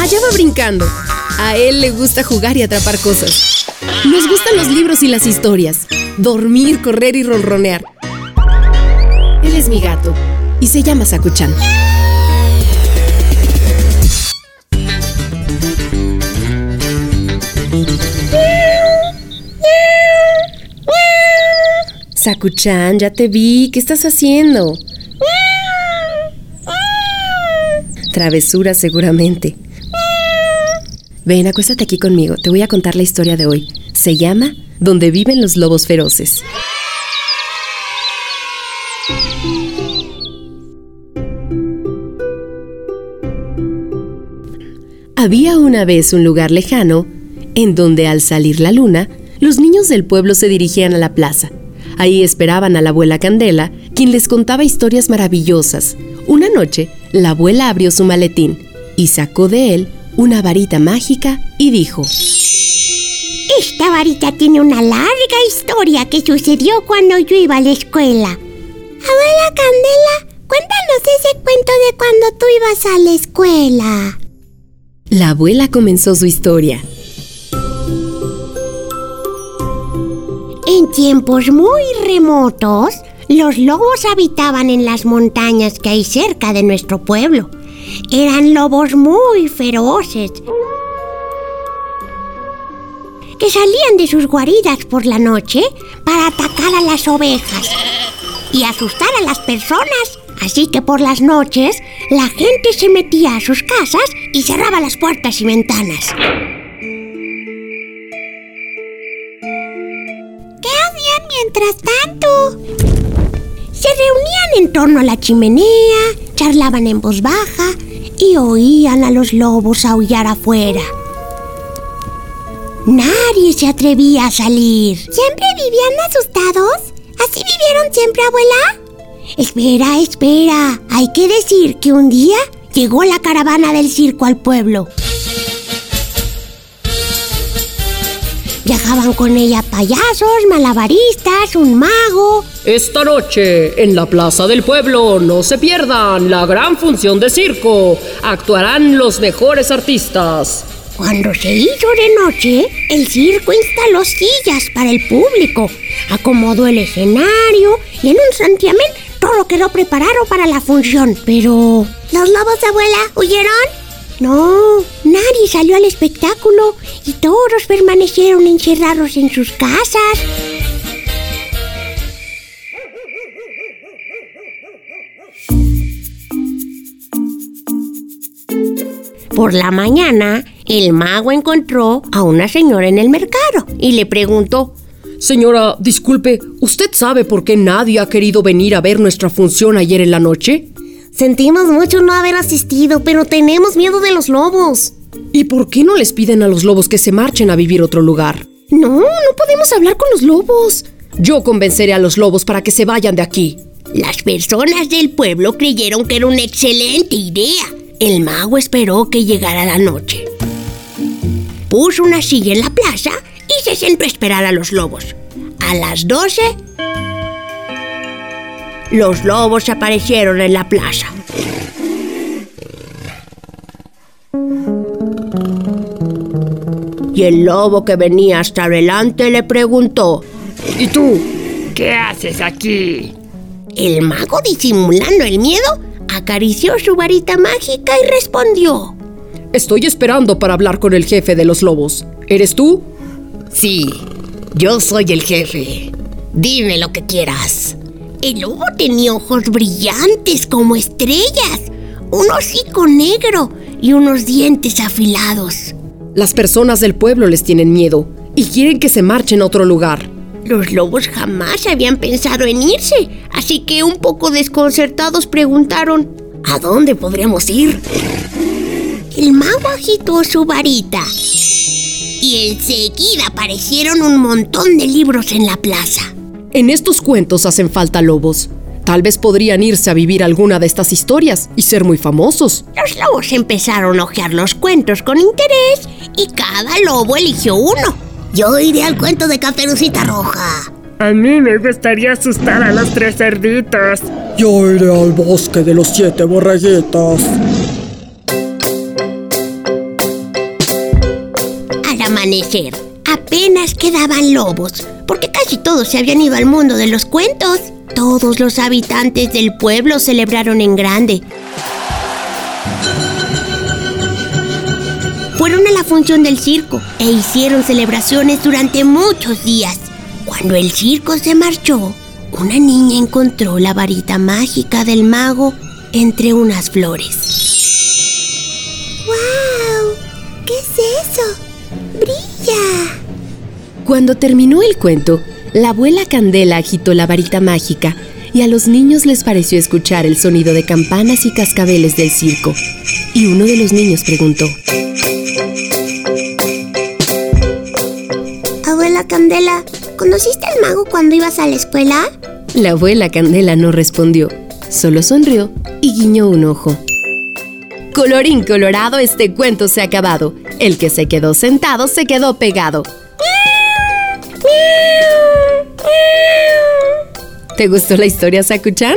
Allá va brincando. A él le gusta jugar y atrapar cosas. Nos gustan los libros y las historias. Dormir, correr y ronronear. Él es mi gato y se llama Sakuchan. Sakuchan, ya te vi. ¿Qué estás haciendo? Travesura seguramente. Ven, acuéstate aquí conmigo. Te voy a contar la historia de hoy. Se llama Donde viven los lobos feroces. Había una vez un lugar lejano en donde al salir la luna, los niños del pueblo se dirigían a la plaza. Ahí esperaban a la abuela Candela, quien les contaba historias maravillosas. Una noche, la abuela abrió su maletín y sacó de él una varita mágica y dijo, Esta varita tiene una larga historia que sucedió cuando yo iba a la escuela. Abuela Candela, cuéntanos ese cuento de cuando tú ibas a la escuela. La abuela comenzó su historia. En tiempos muy remotos, los lobos habitaban en las montañas que hay cerca de nuestro pueblo. Eran lobos muy feroces que salían de sus guaridas por la noche para atacar a las ovejas y asustar a las personas. Así que por las noches la gente se metía a sus casas y cerraba las puertas y ventanas. ¿Qué hacían mientras tanto? Se reunían en torno a la chimenea, charlaban en voz baja y oían a los lobos aullar afuera. Nadie se atrevía a salir. ¿Siempre vivían asustados? ¿Así vivieron siempre, abuela? Espera, espera. Hay que decir que un día llegó la caravana del circo al pueblo. Viajaban con ella payasos, malabaristas, un mago. Esta noche, en la plaza del pueblo, no se pierdan la gran función de circo. Actuarán los mejores artistas. Cuando se hizo de noche, el circo instaló sillas para el público, acomodó el escenario y en un santiamén todo quedó preparado para la función. Pero, ¿los lobos, abuela, huyeron? No, nadie salió al espectáculo y todos permanecieron encerrados en sus casas. Por la mañana, el mago encontró a una señora en el mercado y le preguntó, Señora, disculpe, ¿usted sabe por qué nadie ha querido venir a ver nuestra función ayer en la noche? Sentimos mucho no haber asistido, pero tenemos miedo de los lobos. ¿Y por qué no les piden a los lobos que se marchen a vivir a otro lugar? No, no podemos hablar con los lobos. Yo convenceré a los lobos para que se vayan de aquí. Las personas del pueblo creyeron que era una excelente idea. El mago esperó que llegara la noche. Puso una silla en la plaza y se sentó a esperar a los lobos. A las 12, los lobos aparecieron en la plaza. Y el lobo que venía hasta adelante le preguntó, ¿Y tú? ¿Qué haces aquí? El mago, disimulando el miedo, acarició su varita mágica y respondió. Estoy esperando para hablar con el jefe de los lobos. ¿Eres tú? Sí, yo soy el jefe. Dime lo que quieras. El lobo tenía ojos brillantes como estrellas, un hocico negro y unos dientes afilados. Las personas del pueblo les tienen miedo y quieren que se marchen a otro lugar. Los lobos jamás habían pensado en irse, así que un poco desconcertados preguntaron, ¿a dónde podríamos ir? El mago agitó su varita y enseguida aparecieron un montón de libros en la plaza. En estos cuentos hacen falta lobos. Tal vez podrían irse a vivir alguna de estas historias y ser muy famosos. Los lobos empezaron a hojear los cuentos con interés y cada lobo eligió uno. Yo iré al cuento de Caperucita Roja. A mí me gustaría asustar a los tres cerditos. Yo iré al bosque de los siete borreguitos. amanecer. Apenas quedaban lobos, porque casi todos se habían ido al mundo de los cuentos. Todos los habitantes del pueblo celebraron en grande. Fueron a la función del circo e hicieron celebraciones durante muchos días. Cuando el circo se marchó, una niña encontró la varita mágica del mago entre unas flores. ¡Wow! ¿Qué es eso? ¡Brilla! Cuando terminó el cuento, la abuela Candela agitó la varita mágica y a los niños les pareció escuchar el sonido de campanas y cascabeles del circo. Y uno de los niños preguntó, Abuela Candela, ¿conociste al mago cuando ibas a la escuela? La abuela Candela no respondió, solo sonrió y guiñó un ojo. Colorín colorado, este cuento se ha acabado. El que se quedó sentado se quedó pegado. ¿Te gustó la historia, Sakuchan?